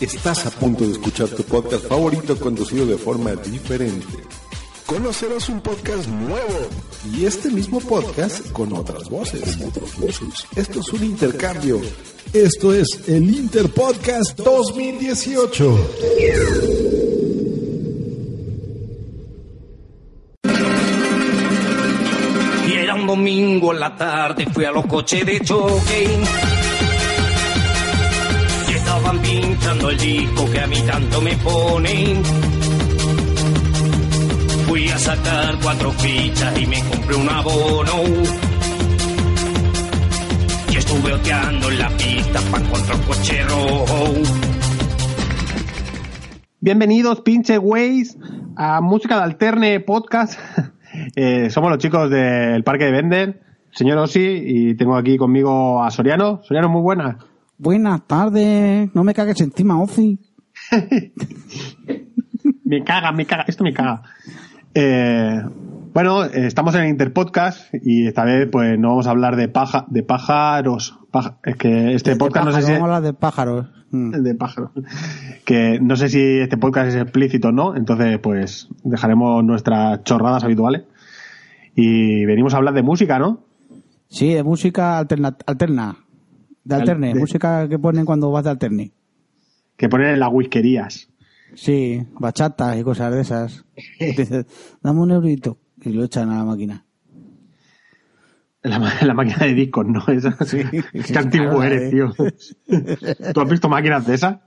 Estás a punto de escuchar tu podcast favorito conducido de forma diferente. Conocerás un podcast nuevo y este mismo podcast con otras voces. Esto es un intercambio. Esto es el Interpodcast 2018. Y era un domingo en la tarde, fui a los coches de choque. Estaban pinchando el disco que a mí tanto me ponen. Fui a sacar cuatro fichas y me compré un abono. Y estuve oteando en la pista para encontrar un coche rojo. Bienvenidos, pinche güeyes, a Música de Alterne Podcast. Eh, somos los chicos del Parque de Vender, señor Osi, y tengo aquí conmigo a Soriano. Soriano, muy buena. Buenas tardes. No me cagues encima, Ofi. Me caga, me caga, esto me caga. Eh, bueno, eh, estamos en el Interpodcast y esta vez pues no vamos a hablar de paja, de pájaros. Paja- es que este De podcast no sé si Vamos a hablar de pájaros. Mm. de pájaros. Que no sé si este podcast es explícito o no, entonces pues dejaremos nuestras chorradas habituales. Y venimos a hablar de música, ¿no? Sí, de música alterna. alterna. De Al- alterne. de- Música que ponen cuando vas de alterne. Que ponen en las whiskerías. Sí, bachatas y cosas de esas. Dices, dame un eurito. Y lo echan a la máquina. La, la máquina de discos, ¿no? Esa, Qué antiguo eres, eh. tío. ¿Tú has visto máquinas de esas?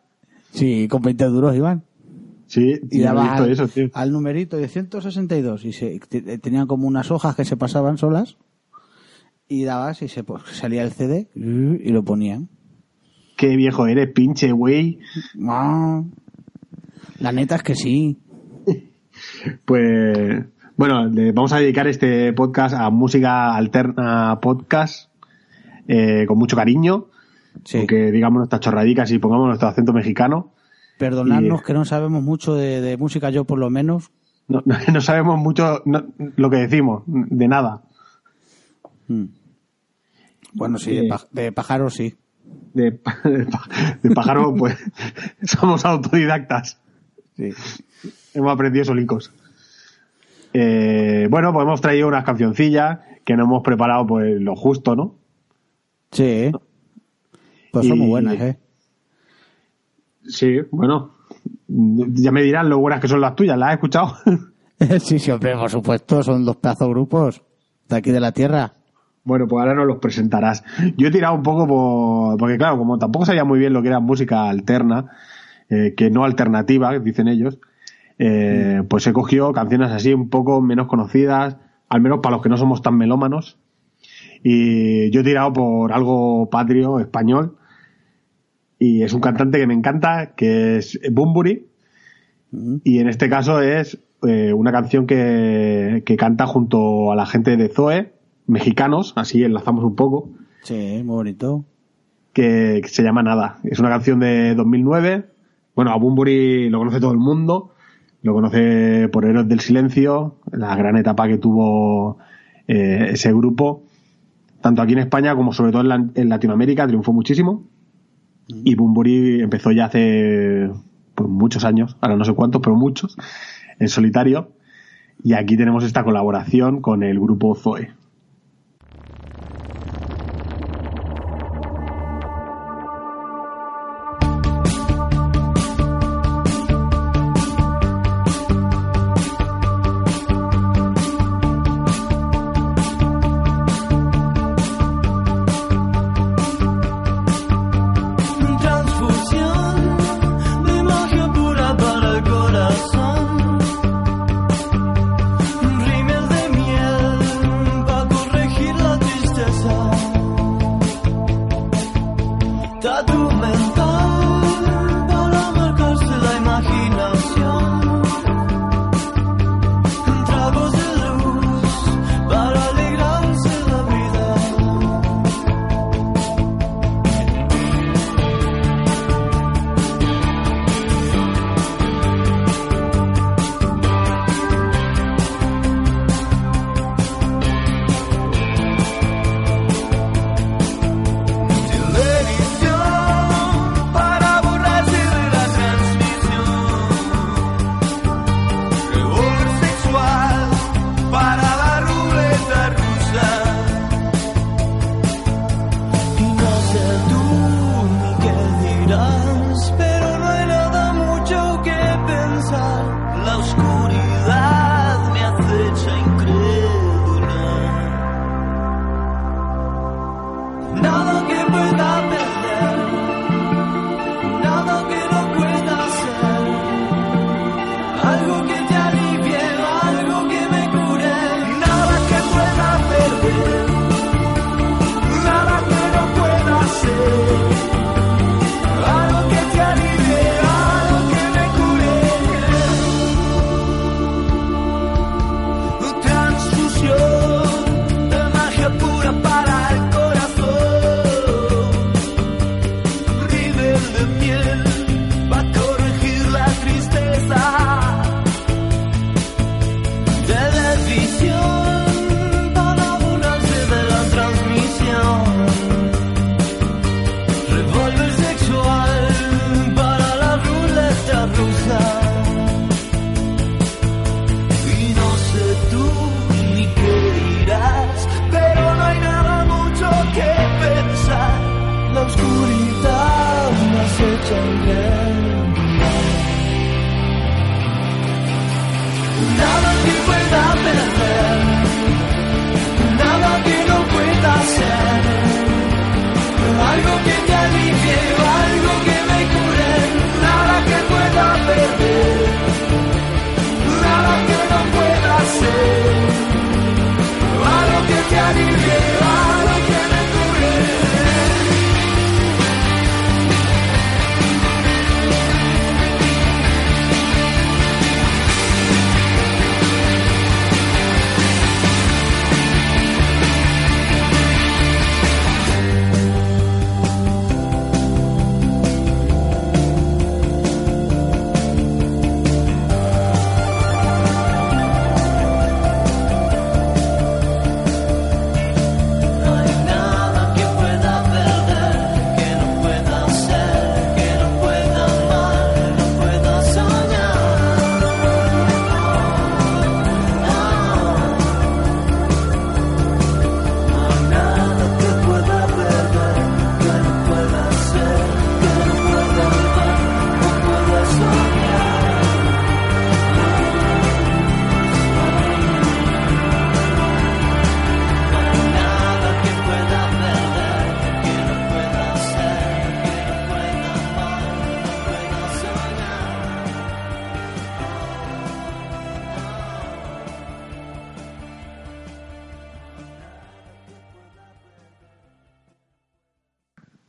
Sí, con 20 duros iban. Sí, Y sí, dabas al, eso, tío. al numerito de 162 y se, te- tenían como unas hojas que se pasaban solas y dabas y se pues, salía el CD y lo ponían. Qué viejo eres, pinche güey. La neta es que sí. Pues, bueno, le vamos a dedicar este podcast a música alterna podcast eh, con mucho cariño. Sí. Digamos nuestras chorradicas y pongamos nuestro acento mexicano. Perdonadnos Y- que no sabemos mucho de, de música, yo por lo menos. No, no- no sabemos mucho no- lo que decimos, de nada. Mm. Bueno, sí, de, paj- de pájaros sí. De, de pájaro, pues somos autodidactas. sí. Hemos aprendido solicos. Eh, bueno, pues hemos traído unas cancioncillas que nos hemos preparado pues lo justo, ¿no? Sí. Pues son muy Y- buenas, ¿eh? Sí, bueno. Ya me dirán lo buenas que son las tuyas, ¿las has escuchado? sí, sí, hombre, por supuesto, son dos pedazos grupos de aquí de la tierra. Bueno, pues ahora nos los presentarás. Yo he tirado un poco por... Porque claro, como tampoco sabía muy bien lo que era música alterna, eh, que no alternativa, dicen ellos, eh, pues he cogido canciones así un poco menos conocidas, al menos para los que no somos tan melómanos. Y yo he tirado por algo patrio, español, y es un cantante que me encanta, que es Bumburi, y en este caso es eh, una canción que, que canta junto a la gente de Zoe, mexicanos, así enlazamos un poco, Sí, muy bonito. que, que se llama Nada. Es una canción de 2009. Bueno, a Bumburi lo conoce todo el mundo. Lo conoce por Héroes del Silencio, la gran etapa que tuvo eh, ese grupo, tanto aquí en España como sobre todo en, la- en Latinoamérica, triunfó muchísimo. Y Bumburi empezó ya hace pues, muchos años, ahora no sé cuántos, pero muchos, en solitario. Y aquí tenemos esta colaboración con el grupo Zoe.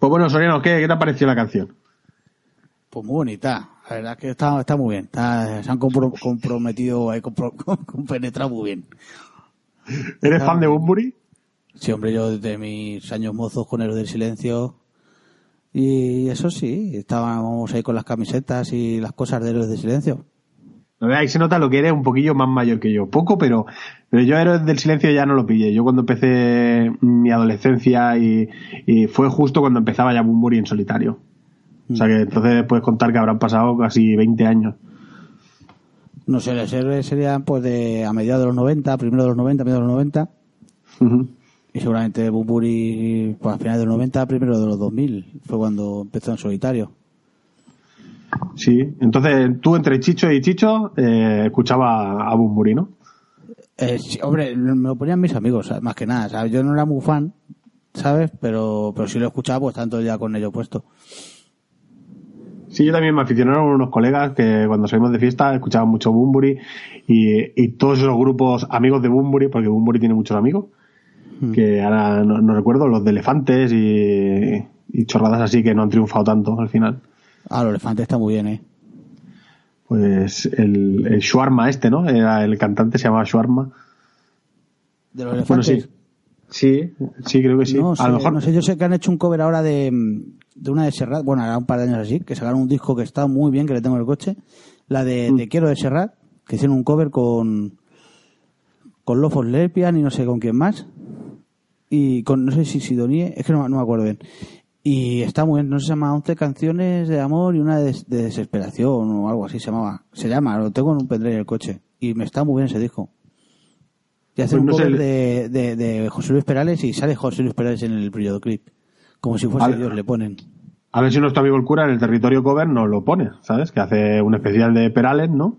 Pues bueno, Soriano, ¿qué, qué te ha parecido la canción? Pues muy bonita. La verdad es que está, está muy bien. Está- se han compro- comprometido, ahí, compro- compenetrado muy bien. ¿Eres fan de Bunbury? Sí, hombre, yo desde mis años mozos con Héroes del Silencio. Y eso sí, estábamos ahí con las camisetas y las cosas de Héroes del Silencio. Ahí se nota lo que eres un poquillo más mayor que yo. Poco, pero, pero yo Héroes del Silencio ya no lo pillé. Yo cuando empecé mi adolescencia y, y fue justo cuando empezaba ya Bunbury en solitario. O sea que entonces puedes contar que habrán pasado casi 20 años. No sé, los héroes serían pues de a mediados de los 90, primero de los 90, mediados de los 90. Ujú. Y seguramente Bumburi, pues a finales de los 90, primero de los 2000. Fue cuando empezó en solitario. Sí, entonces tú entre Chicho y Chicho eh, escuchaba a Bunbury, ¿no? Eh, sí, hombre, me lo ponían mis amigos, más que nada. ¿sabes? Yo no era muy fan, ¿sabes? Pero, pero sí lo escuchaba, pues tanto ya con ello puesto. Sí, yo también me aficionaron unos colegas que cuando salimos de fiesta escuchaban mucho Bunbury y, y todos esos grupos amigos de Bunbury, porque Bunbury tiene muchos amigos, que ahora no, no recuerdo, los de elefantes y, y chorradas así que no han triunfado tanto al final. Ah, los elefantes está muy bien, ¿eh? Pues el, el Shuarma este, ¿no? Era el cantante se llamaba Shuarma. De los Bueno, elefantes. sí. Sí, sí, creo que sí. No, a sé, lo mejor no sé, yo sé que han hecho un cover ahora de, de una de Serrat, bueno, era un par de años así, que sacaron un disco que está muy bien, que le tengo en el coche, la de Mm. Quiero de Serrat, que hicieron un cover con con Lofos Lepian y no sé con quién más, y con, no sé si Sidonie, es que no, no me acuerdo bien. Y está muy bien, no se llama 11 canciones de amor y una de, de desesperación o algo así se llamaba. Se llama, lo tengo en un pendrive en el coche. Y me está muy bien ese disco. Y hacen Pues un no cover de, de, de José Luis Perales y sale José Luis Perales en el videoclip. Como si fuese. Dios, le ponen. A ver si nuestro amigo el cura en el territorio cover nos lo pone, ¿sabes? Que hace un especial de Perales, ¿no?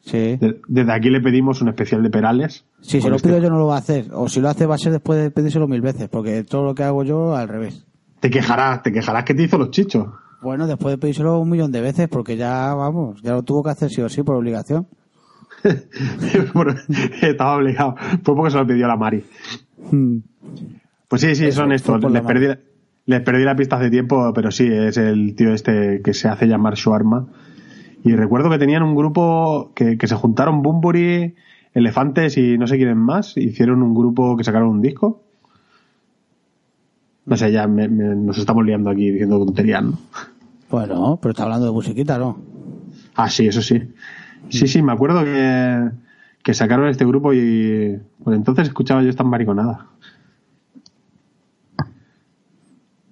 Sí. De- Desde aquí le pedimos un especial de Perales. Si se Con lo este- pido yo no lo va a hacer. O si lo hace va a ser después de pedírselo mil veces. Porque todo lo que hago yo al revés. Te quejarás, te quejarás que te hizo los chichos. Bueno, después de pedírselo un millón de veces porque ya, vamos, ya lo tuvo que hacer sí o sí por obligación. Estaba obligado. Fue porque se lo pidió la Mari. Pues sí, sí, Eso, son estos. la Les perdí, les perdí la pista hace tiempo, pero sí, es el tío este que se hace llamar Shuarma. Y recuerdo que tenían un grupo que, que se juntaron Bumburi, Elefantes y no sé quiénes más. Hicieron un grupo que sacaron un disco. No sé, ya me- me- nos estamos liando aquí diciendo tonterías, ¿no? Bueno, pero está hablando de musiquita, ¿no? Ah, sí, eso sí. Sí, sí, me acuerdo que, que sacaron este grupo y pues entonces escuchaba yo estas mariconadas.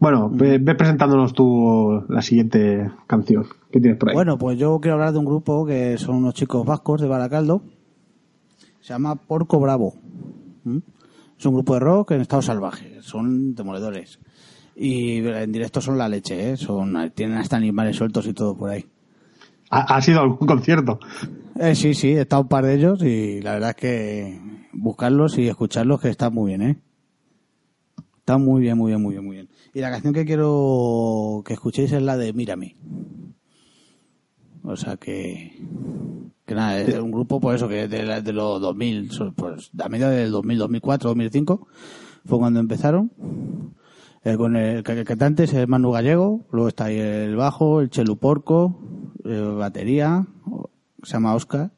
Bueno, ve, ve presentándonos tú la siguiente canción. ¿Qué tienes por ahí? Bueno, pues yo quiero hablar de un grupo que son unos chicos vascos de Baracaldo. Se llama Porco Bravo. ¿Mm? Es un grupo de rock en estado salvaje. Son demoledores. Y en directo son la leche, ¿eh? Son, tienen hasta animales sueltos y todo por ahí. ¿Ha, ha sido algún concierto? Eh, sí, sí, he estado un par de ellos y la verdad es que buscarlos y escucharlos que están muy bien, ¿eh? Está muy bien, muy bien, muy bien, muy bien. Y la canción que quiero que escuchéis es la de Mírame. O sea que... Que nada, es un grupo, por eso, que de, la- de los 2000, so- pues a media del 2000, 2004, 2005, fue cuando empezaron. Eh, con el, cantante es Manu Gallego, luego está ahí el bajo, el Chelu Porco, eh, batería, se llama Oscar,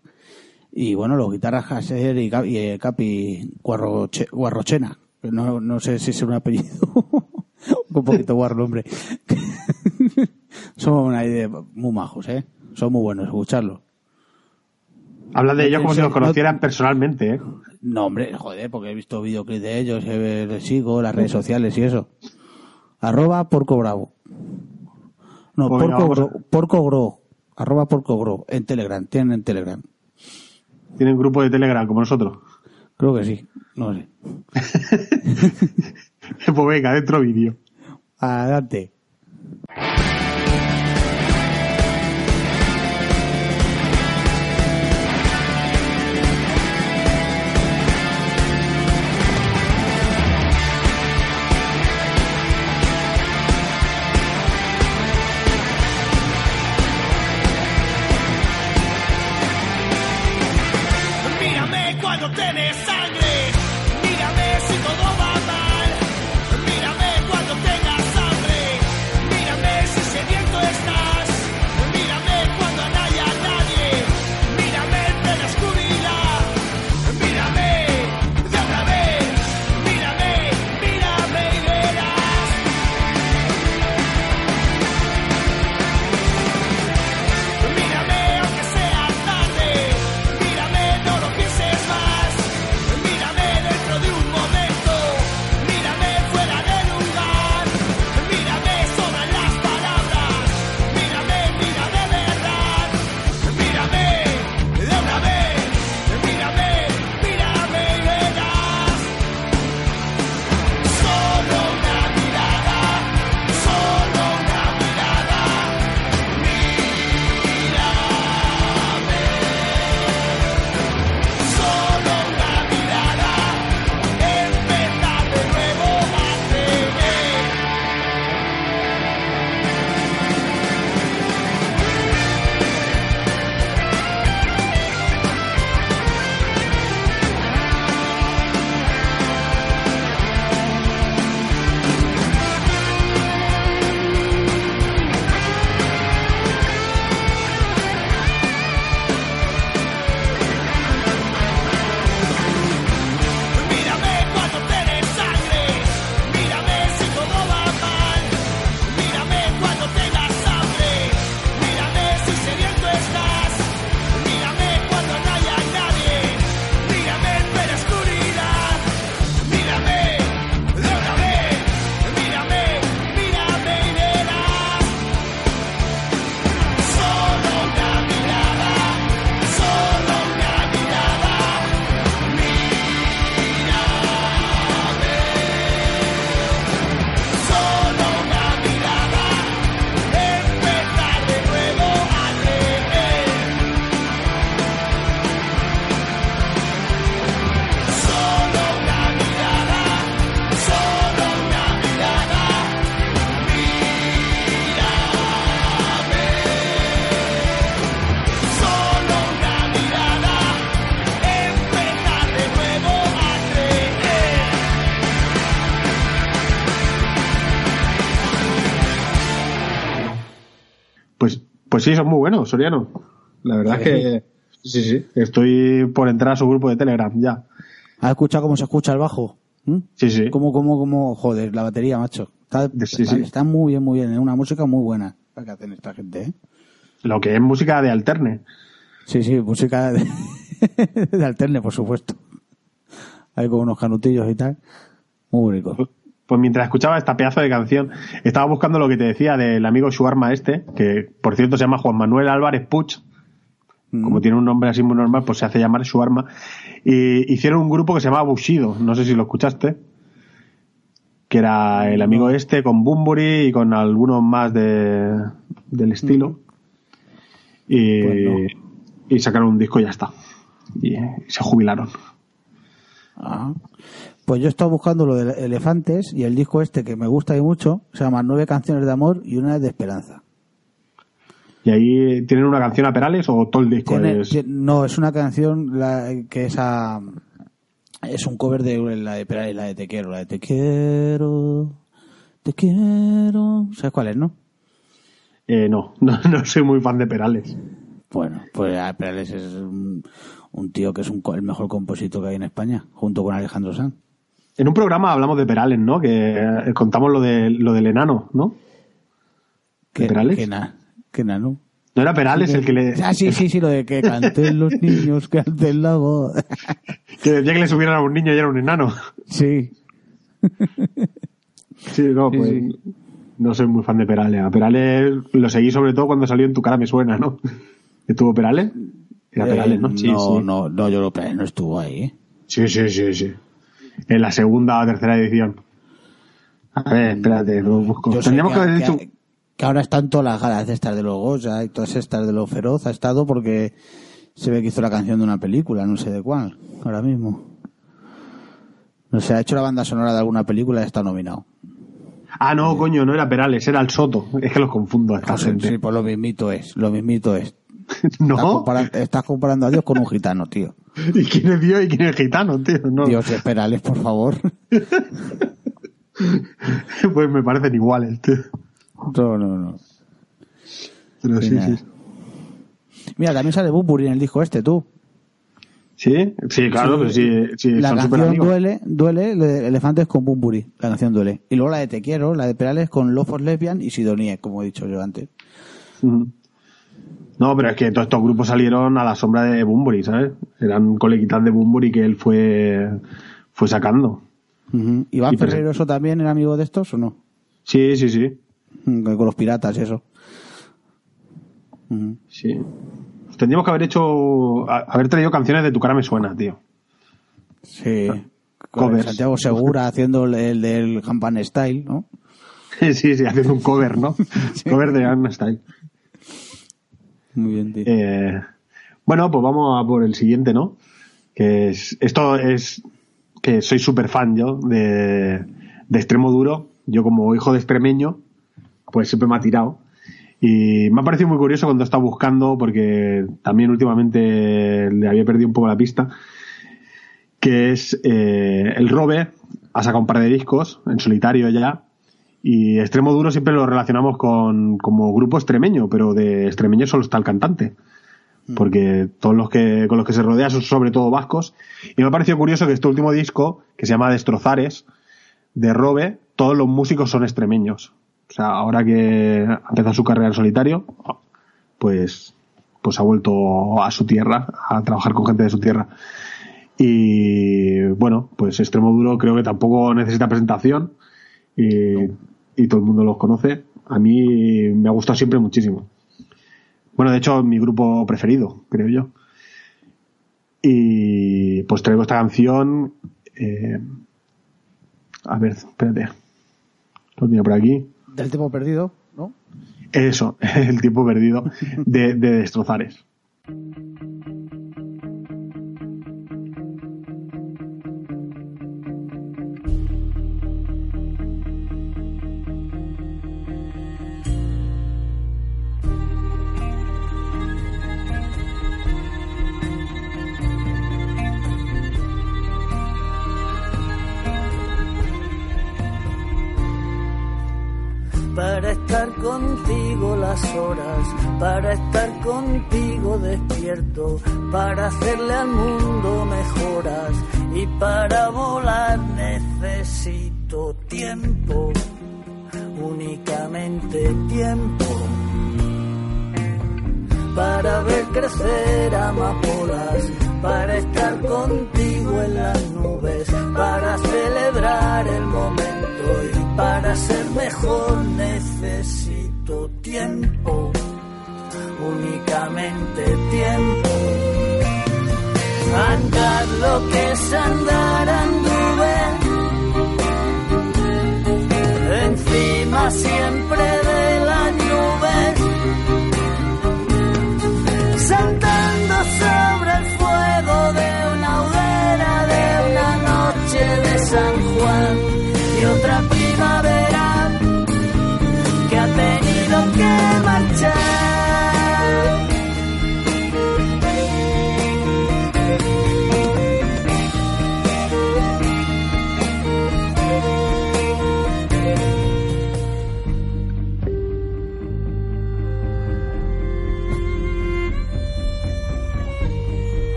y bueno, los guitarras Haser y, y eh, Capi Guarroche- Guarrochena, no, no sé si es un apellido, un poquito guarro hombre. Son una idea muy majos, ¿eh? Son muy buenos, escucharlos. Hablas de No ellos como si los conocieran personalmente, ¿eh? No, hombre, joder, porque he visto videoclips de ellos, eh, les sigo, las redes sociales y eso. Arroba Porco Bravo. No, Pues Porco, Gro, Porco Gro. Arroba Porco Gro. En Telegram, tienen en Telegram. Tienen grupo de Telegram como nosotros. Creo que sí, no sé. pues venga, dentro vídeo. Adelante. Sí, son muy buenos, Soriano. La verdad es que sí, sí. Estoy por entrar a su grupo de Telegram ya. ¿Has escuchado cómo se escucha el bajo? ¿Mm? Sí, sí. ¿Cómo, cómo, cómo, joder, la batería, macho? Está, Sí, está, sí. está muy bien, muy bien, es una música muy buena la que hacen esta gente, ¿eh? Lo que es música de alterne. Sí, sí, música de, de alterne, por supuesto. Hay con unos canutillos y tal. Muy rico. Pues mientras escuchaba esta pedazo de canción, estaba buscando lo que te decía del amigo Shuarma este, que por cierto se llama Juan Manuel Álvarez Puch. Como tiene un nombre así muy normal, pues se hace llamar Shuarma. Y hicieron un grupo que se llama Bushido. No sé si lo escuchaste. que era el amigo este con Bumburi y con algunos más de, del estilo. Y, Pues no. y sacaron un disco y ya está. Y, y se jubilaron. Ah. Pues yo he estado buscando lo de Elefantes y el disco este que me gusta y mucho se llama Nueve canciones de amor y una de esperanza. ¿Y ahí tienen una canción a Perales o todo el disco Tiene- es...? no, es una canción la- que es a- es un cover de la de Perales, la de Te quiero, la de Te quiero, Te quiero. ¿Sabes cuál es, no? Eh, no, no, no soy muy fan de Perales. Bueno, pues ah, Perales es un, un tío que es un, el mejor compositor que hay en España, junto con Alejandro Sanz. En un programa hablamos de Perales, ¿no? Que eh, contamos lo, de, lo del enano, ¿no? ¿Perales? na- que na- no. ¿No era Perales el que le... Ah, sí, sí, sí, lo de que canten los niños, que canten la voz. que decía que le subieran a un niño y era un enano? Sí. Sí, no, pues... sí. No soy muy fan de Perales. A Perales lo seguí sobre todo cuando salió En tu cara me suena, ¿no? ¿Que tuvo Perales? Era Perales, ¿no? Eh, Sí, no, sí. no, no, yo creo que Perales no estuvo ahí. ¿eh? Sí, sí, sí, sí. En la segunda o tercera edición. A ver, espérate, lo busco. Yo Tendríamos que, haber que, dicho... que ahora están todas las galas de estas de los Goya y todas estas de los Feroz. Ha estado porque se ve que hizo la canción de una película, no sé de cuál, ahora mismo. No sé, ha hecho la banda sonora de alguna película y está nominado. Ah, no, coño, no era Perales, era el Soto. Es que los confundo a esta Pues, gente. sí, pues lo mismito es, lo mismito es. Estás, ¿No? estás comparando a Dios con un gitano, tío. ¿Y quién es Dios y quién es gitano, tío? No. Dios es Perales, por favor. Pues me parecen iguales, tío. No, no, no. Pero sí, sí. Mira, también sale Bumburi en el disco este, tú. ¿Sí? Sí, claro, pero sí, sí la son canción duele, duele, de Elefantes con Bumburi, la canción duele. Y luego la de Te quiero, la de Perales con Love for Lesbian y Sidonie, como he dicho yo antes. Ujú. No, pero es que todos estos grupos salieron a la sombra de Bumburi, ¿sabes? Eran coleguitas de Bumburi que él fue, fue sacando. Iván Y presen- Ferrero, ¿eso también era amigo de estos o no? Sí, sí, sí. Mm, Con los piratas y eso. Sí. Tendríamos que haber hecho, haber traído canciones de Tu cara me suena, tío. Sí. Con Covers. Santiago Segura haciendo el, el del Hampan Style, ¿no? sí, sí, haciendo un cover, ¿no? Cover de Anna Style. Muy bien, tío. Eh, bueno, pues vamos a por el siguiente, ¿no? Que es, esto es que soy súper fan yo de, de extremo duro. Yo como hijo de extremeño, pues siempre me ha tirado. Y me ha parecido muy curioso cuando he estado buscando, porque también últimamente le había perdido un poco la pista, que es eh, el Robe, ha sacado un par de discos en solitario ya, y extremo duro siempre lo relacionamos con como grupo extremeño, pero de extremeño solo está el cantante. Porque todos los que con los que se rodea son sobre todo vascos. Y me ha parecido curioso que este último disco, que se llama Destrozares, de Robe, todos los músicos son extremeños. O sea, ahora que ha empezado su carrera en solitario, pues, pues ha vuelto a su tierra, a trabajar con gente de su tierra. Y bueno, pues Extremo Duro creo que tampoco necesita presentación y, y todo el mundo los conoce. A mí me ha gustado siempre muchísimo. Bueno, de hecho, mi grupo preferido, creo yo. Y pues traigo esta canción. eh, a ver, espérate. Lo tenía por aquí. Del tiempo perdido, ¿no? Eso, el tiempo perdido de, de Destrozares.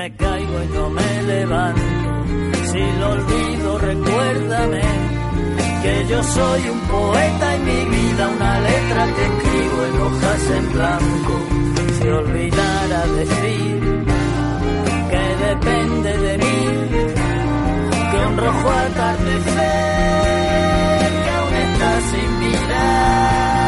Me caigo y no me levanto, si lo olvido, recuérdame que yo soy un poeta y mi vida una letra que escribo en hojas en blanco. Si olvidara decir que depende de mí, que un rojo atardecer que aún está sin mirar,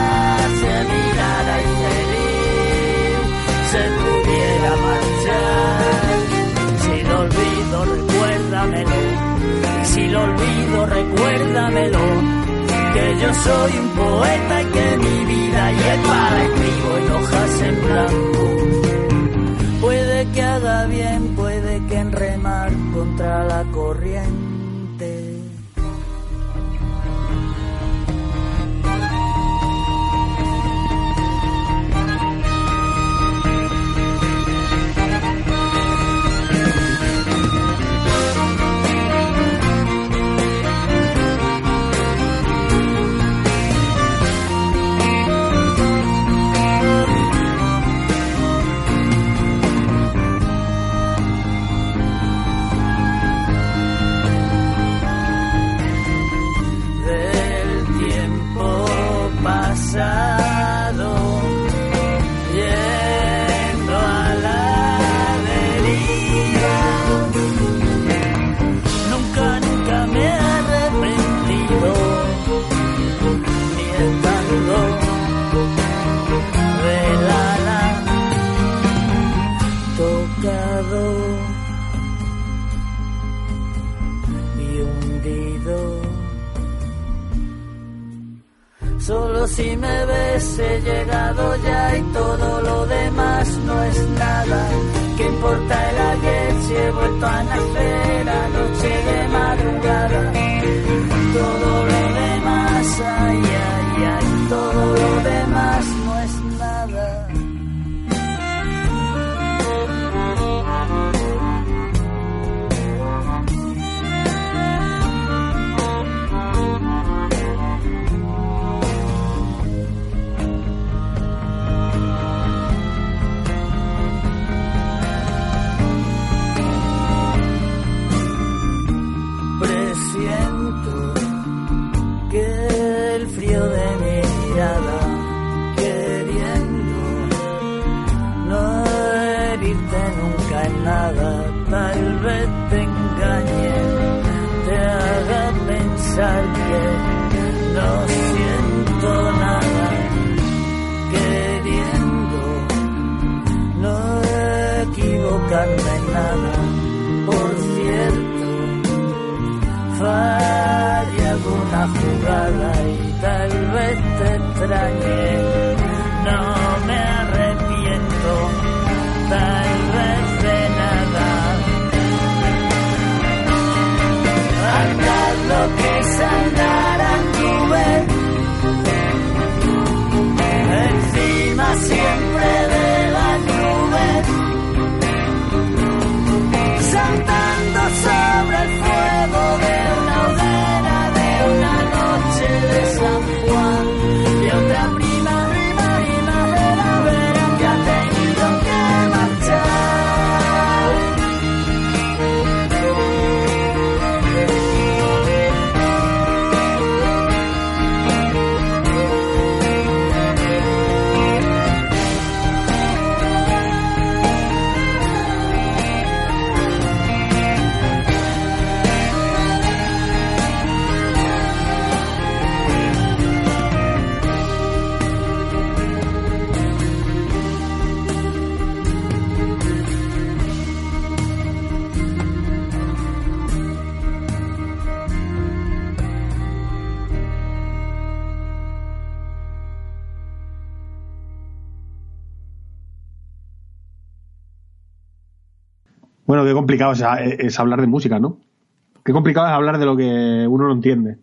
Y si lo olvido, recuérdamelo. Que yo soy un poeta y que mi vida y el para en hojas en blanco. Puede que haga bien, puede que en remar contra la corriente. Complicado es, es hablar de música, ¿no? Qué complicado es hablar de lo que uno no entiende.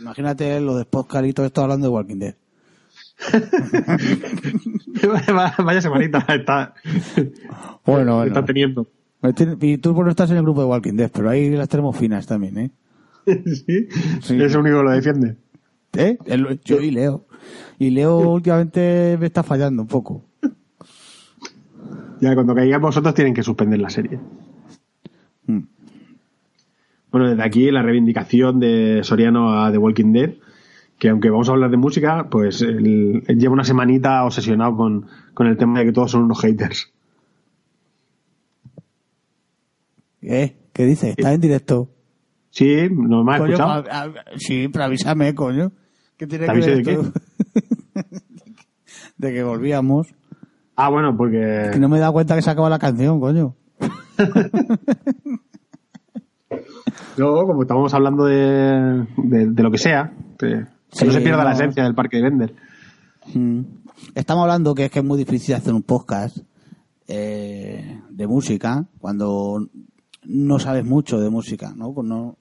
Imagínate lo de podcast y todo esto hablando de Walking Dead. Vaya semanita está, Bueno, bueno. está teniendo. Y tú por no estás en el grupo de Walking Dead, pero ahí las tenemos finas también, ¿eh? ¿Sí? Sí. Es el único que lo defiende. ¿Eh? Yo y Leo. Y Leo últimamente me está fallando un poco. Ya cuando caigáis vosotros tienen que suspender la serie. Mm. Bueno, desde aquí la reivindicación de Soriano a The Walking Dead, que aunque vamos a hablar de música, pues él, él lleva una semanita obsesionado con, con el tema de que todos son unos haters. ¿Eh? ¿Qué dices? ¿Estás en directo? Sí, ¿no me has Coño, escuchado? a- a- sí, pero avísame, coño. ¿Qué tiene ¿Te que ver de esto? de que volvíamos. Ah, bueno, porque... Que no me he dado cuenta que se acaba la canción, coño. No, como estábamos hablando de, de, de lo que sea, que, Sí, no se pierda la esencia del parque de Bender. Mm. Estamos hablando que es que es muy difícil hacer un podcast eh, de música cuando no sabes mucho de música, ¿no? Pues no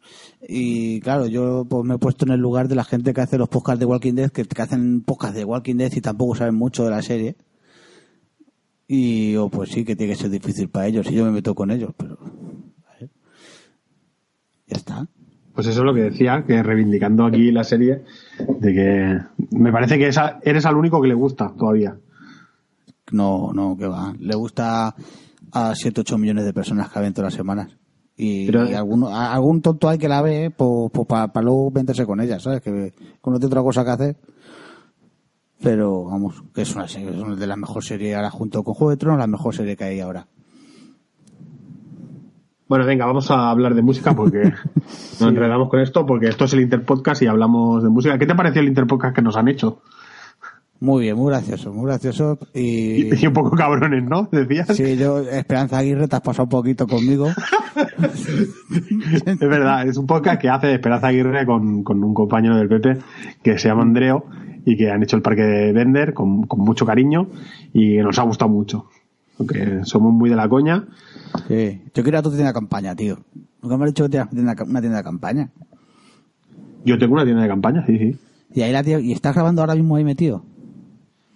y claro, yo pues me he puesto en el lugar de la gente que hace los podcasts de Walking Dead, que, que hacen podcasts de Walking Dead y tampoco saben mucho de la serie. Y o pues sí que tiene que ser difícil para ellos y yo me meto con ellos, pero a ver. ya está. Pues eso es lo que decía, que reivindicando aquí la serie, de que me parece que esa, eres al único que le gusta todavía. No, no, que va. Le gusta a 7, 8 millones de personas que ven todas las semanas. Y, Pero- y alguno, a- algún tonto hay que la ve pues, para luego meterse con ella, ¿sabes? Que, que no tiene otra cosa que hacer. Pero vamos, que es una serie, es una de las mejores series ahora junto con Juego de Tronos, la mejor serie que hay ahora. Bueno, venga, vamos a hablar de música porque nos enredamos con esto, porque esto es el Interpodcast y hablamos de música. ¿Qué te pareció el Interpodcast que nos han hecho? Muy bien, muy gracioso, muy gracioso. Y, Y, y un poco cabrones, ¿no? Decías. sí, yo, Esperanza Aguirre, te has pasado un poquito conmigo. Es verdad, es un podcast que hace Esperanza Aguirre con, con un compañero del Pepe que se llama Andreo y que han hecho el parque de Bender con, con mucho cariño y que nos ha gustado mucho. Porque somos muy de la coña. Sí. Yo quiero a tu tienda de campaña, tío. Nunca me has dicho que tienes una tienda, una tienda de campaña. Yo tengo una tienda de campaña, sí, sí. Y ahí la tío, y estás grabando ahora mismo ahí metido.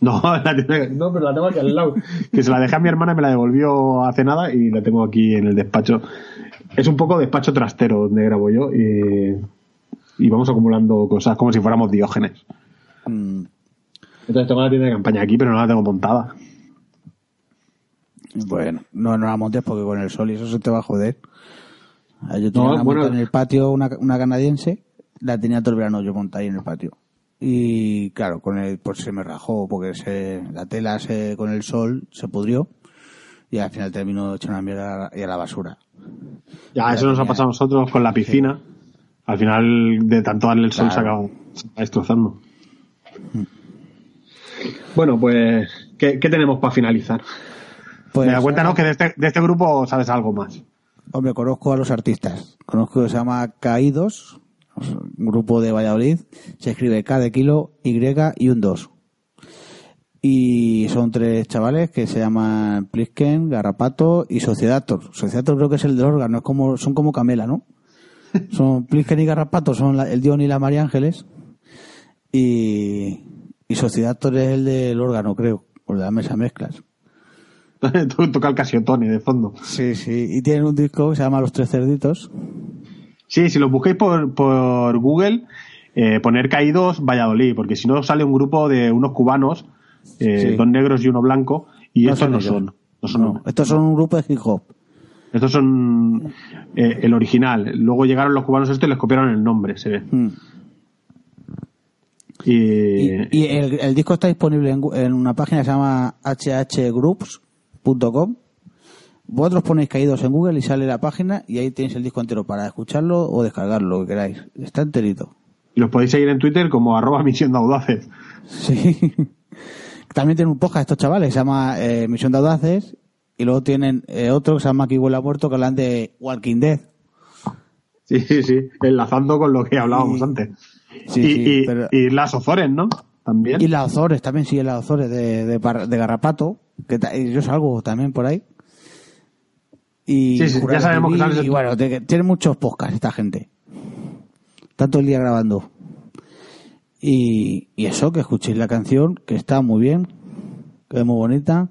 No, la tienda no, pero la tengo aquí al lado. Que se la dejé a mi hermana y me la devolvió hace nada y la tengo aquí en el despacho. Es un poco despacho trastero donde grabo yo y, y vamos acumulando cosas como si fuéramos diógenes. Mm, Entonces tengo la tienda de campaña aquí, pero no la tengo montada. bueno, no, no la montes porque con el sol y eso se te va a joder. Yo tenía No, una bueno. montada en el patio, una, una canadiense, la tenía todo el verano yo montada ahí en el patio. Y claro, con el, pues se me rajó porque se, la tela se, con el sol se pudrió y al final terminó hecha una mierda y a la basura. Ya, eso nos ha pasado a nosotros con la piscina. Al final, de tanto darle el sol, se Claro. se acaba destrozando. Bueno, pues, ¿qué, qué tenemos para finalizar? Pues, que de este, de este grupo sabes algo más. Hombre, conozco a los artistas. Conozco que se llama Caídos, un grupo de Valladolid. Se escribe K de kilo, Y y un 2. Y son tres chavales que se llaman Plisken, Garrapato y Sociedator. Sociedator creo que es el del órgano, es como, son como Camela, ¿no? Son Plisken y Garrapato, son la- el Dion y la María Ángeles. Y, y Sociedator es el del órgano, creo, o de la mesa mezclas. Toca el casiotone de fondo. Sí, sí. Y tienen un disco que se llama Los Tres Cerditos. Sí, si lo busquéis por, por Google, eh, poner caídos Valladolid, porque si no sale un grupo de unos cubanos, eh, Sí. dos negros y uno blanco, y No estos no son. No son No, estos son un grupo de hip hop. Estos son eh, el original. Luego llegaron los cubanos estos y les copiaron el nombre, se ve. Mm. Y, Y, y el, el disco está disponible en, una página que se llama hhgroups.com. Vosotros ponéis caídos en Google y sale la página y ahí tenéis el disco entero para escucharlo o descargarlo, lo que queráis. Está enterito. y los podéis seguir en Twitter como arroba misión de audaces. Sí. También tienen un podcast estos chavales que se llama eh, Misión de Audaces y luego tienen eh, otro que se llama Aquí huele a muerto que hablan de Walking Dead. Sí, sí, sí. Enlazando con lo que hablábamos antes. Sí, y, sí, y- pero- y las Ozores, ¿no? También. Y las Ozores, también sigue las Ozores de, de, de Garrapato, que y yo salgo también por ahí. y Sí, sí, ya sabemos que sales y en- bueno, te- tiene muchos podcasts esta gente. Tanto el día grabando. Y, y eso, que escuchéis la canción, que está muy bien, que es muy bonita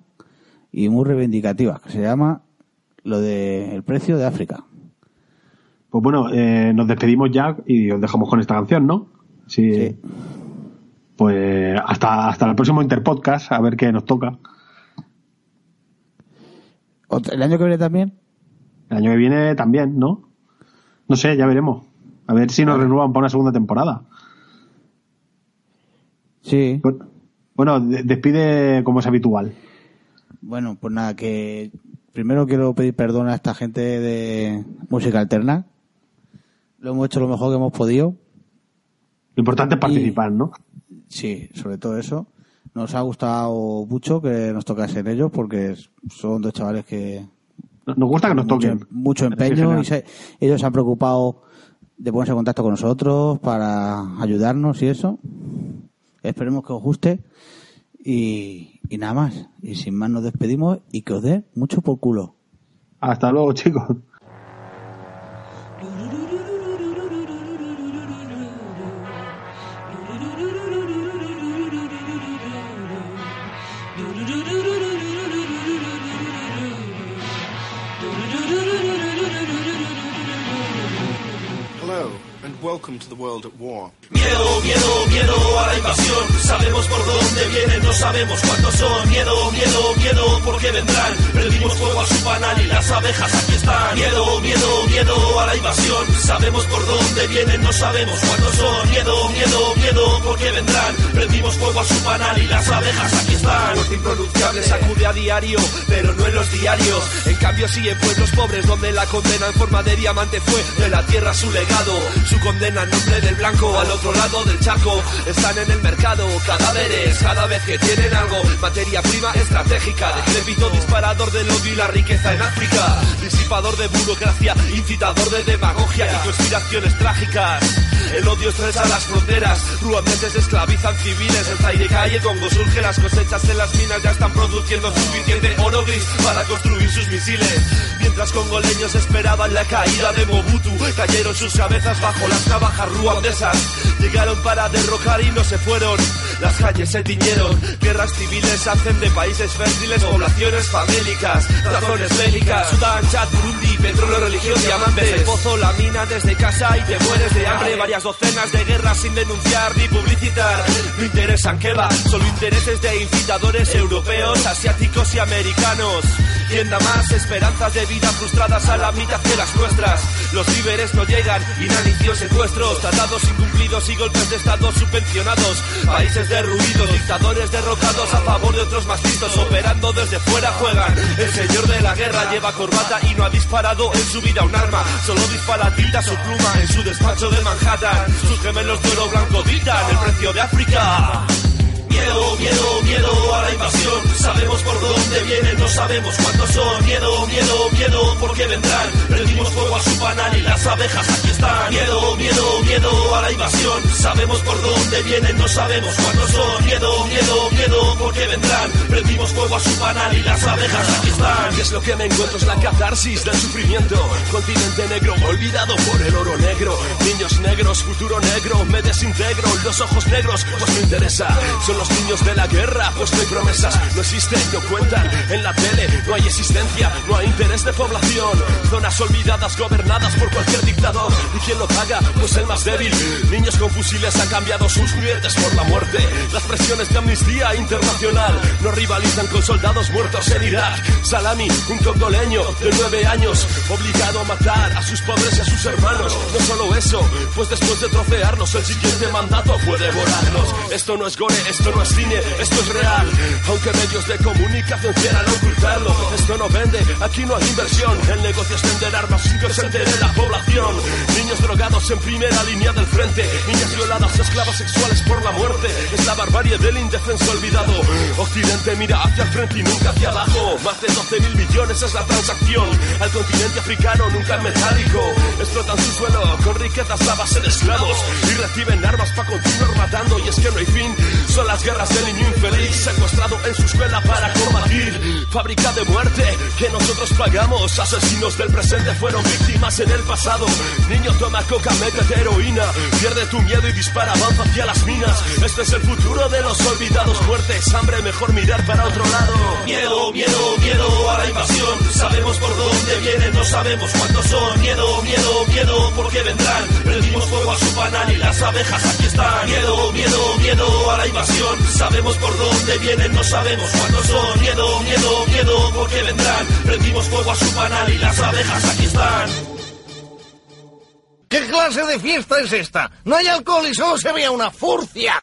y muy reivindicativa, que se llama lo de el precio de África. Pues bueno, eh, nos despedimos ya y os dejamos con esta canción, ¿no? Sí. Sí. Pues hasta, hasta el próximo Interpodcast, a ver qué nos toca. El año que viene también, El año que viene también, ¿no? No sé, ya veremos. A ver si nos renuevan para una segunda temporada. sí. Bu- Bueno, de- despide como es habitual. Bueno, pues nada, que primero quiero pedir perdón a esta gente de música alterna. Lo hemos hecho lo mejor que hemos podido. Lo importante es participar, ¿no? Sí, sobre todo eso. Nos ha gustado mucho que nos tocase en ellos porque son dos chavales que Nos gusta que nos toquen. mucho empeño y se- ellos se han preocupado de ponerse en contacto con nosotros para ayudarnos y eso. Esperemos que os guste y, y nada más. Y sin más nos despedimos y que os dé mucho por culo. Hasta luego, chicos. Welcome to the world at war. Miedo, miedo, miedo a la invasión. Sabemos por dónde vienen, no sabemos cuántos son. Miedo, miedo, miedo, porque vendrán. Prendimos fuego a su panal y las abejas aquí están. Miedo, miedo, miedo a la invasión. Sabemos por dónde vienen, no sabemos cuántos son. Miedo, miedo, miedo, porque vendrán. Prendimos fuego a su panal y las abejas aquí están. Muerte impronunciable sacude a diario, pero no en los diarios. En cambio sí en pueblos pobres donde la condena en forma de diamante fue de la tierra su legado. Su condena en nombre del blanco al otro lado del chaco. Están en el mercado cadáveres cada vez que tienen algo. Materia prima estratégica, decrépito disparador del odio y la riqueza en África. Disipador de burocracia, incitador de demagogia y conspiraciones trágicas. El odio estresa las fronteras, ruandeses esclavizan civiles, en Zaire el Congo surge las cosechas en las minas ya están produciendo suficiente oro gris para construir sus misiles. Mientras congoleños esperaban la caída de Mobutu, cayeron sus cabezas bajo las navajas ruandesas. Llegaron para derrocar y no se fueron. Las calles se tiñeron, guerras civiles hacen de países fértiles poblaciones famélicas, razones bélicas. Sudán, Chad, Burundi, petróleo, religión, diamantes. El pozo, la mina desde casa y te mueres de hambre. Varias docenas de guerras sin denunciar ni publicitar. No interesan que va, solo intereses de incitadores europeos, asiáticos y americanos. ¿Quién da más esperanzas de vida frustradas a la mitad de las nuestras? Los víveres no llegan, inanicios, secuestros, tratados incumplidos y golpes de estado subvencionados. Países derruidos, dictadores derrocados a favor de otros más listos, operando desde fuera juegan. El señor de la guerra lleva corbata y no ha disparado en su vida un arma. Solo dispara tinta su pluma en su despacho de Manhattan. Sus gemelos de oro blanco dictan el precio de África. Miedo, miedo, miedo a la invasión. Sabemos por dónde vienen, no sabemos cuántos son. Miedo, miedo, miedo, porque vendrán. Prendimos fuego a su panal y las abejas aquí están. Miedo, miedo, miedo a la invasión. Sabemos por dónde vienen, no sabemos cuántos son. Miedo, miedo, miedo, porque vendrán. Prendimos fuego a su panal y las abejas aquí están. ¿Qué es lo que me encuentro? Es la catarsis del sufrimiento. Continente negro, olvidado por el oro negro. Niños negros, futuro negro, me desintegro. Los ojos negros, pues me interesa. Son los niños de la guerra, pues no promesas. No existen, no cuentan. En la tele no hay existencia, no hay interés de población. Zonas olvidadas, gobernadas por cualquier dictador. ¿Y quién lo paga? Pues el más débil. Niños con fusiles han cambiado sus juguetes por la muerte. Las presiones de amnistía internacional no rivalizan con soldados muertos en Irak. Salami, un congoleño de nueve años, obligado a matar a sus padres y a sus hermanos. No solo eso, pues después de trocearnos, el siguiente mandato fue devorarnos. Esto no es gore, esto no es esto es real. Aunque medios de comunicación quieran ocultarlo, esto no vende, aquí no hay inversión. El negocio es vender armas sin que se entere la población. Niños drogados en primera línea del frente. Niñas violadas, esclavas sexuales por la muerte. Es la barbarie del indefenso olvidado. Occidente mira hacia el frente y nunca hacia abajo. Más de 12 mil millones es la transacción. Al continente africano nunca en metálico. Explotan su suelo con riquezas a base de esclavos. Y reciben armas para continuar matando. Y es que no hay fin. Son las guerras del niño infeliz. Secuestrado en su escuela para combatir. Fábrica de muerte que nosotros pagamos. Asesinos del presente fueron víctimas en el pasado. Niño toma coca, métete heroína. Pierde tu miedo y dispara, avanza hacia las minas. Este es el futuro de los olvidados. Muertes, hambre, mejor mirar para otro lado. Miedo, miedo, miedo a la invasión. Sabemos por dónde vienen, no sabemos cuántos son. Miedo, miedo, miedo, porque vendrán. Prendimos fuego a su panal y las abejas aquí están. Miedo, miedo, miedo a la invasión. Sabemos por dónde vienen, no sabemos cuántos son. Miedo, miedo, miedo, porque vendrán. Prendimos fuego a su panal y las abejas aquí están. ¿Qué clase de fiesta es esta? No hay alcohol y solo se veía una furcia.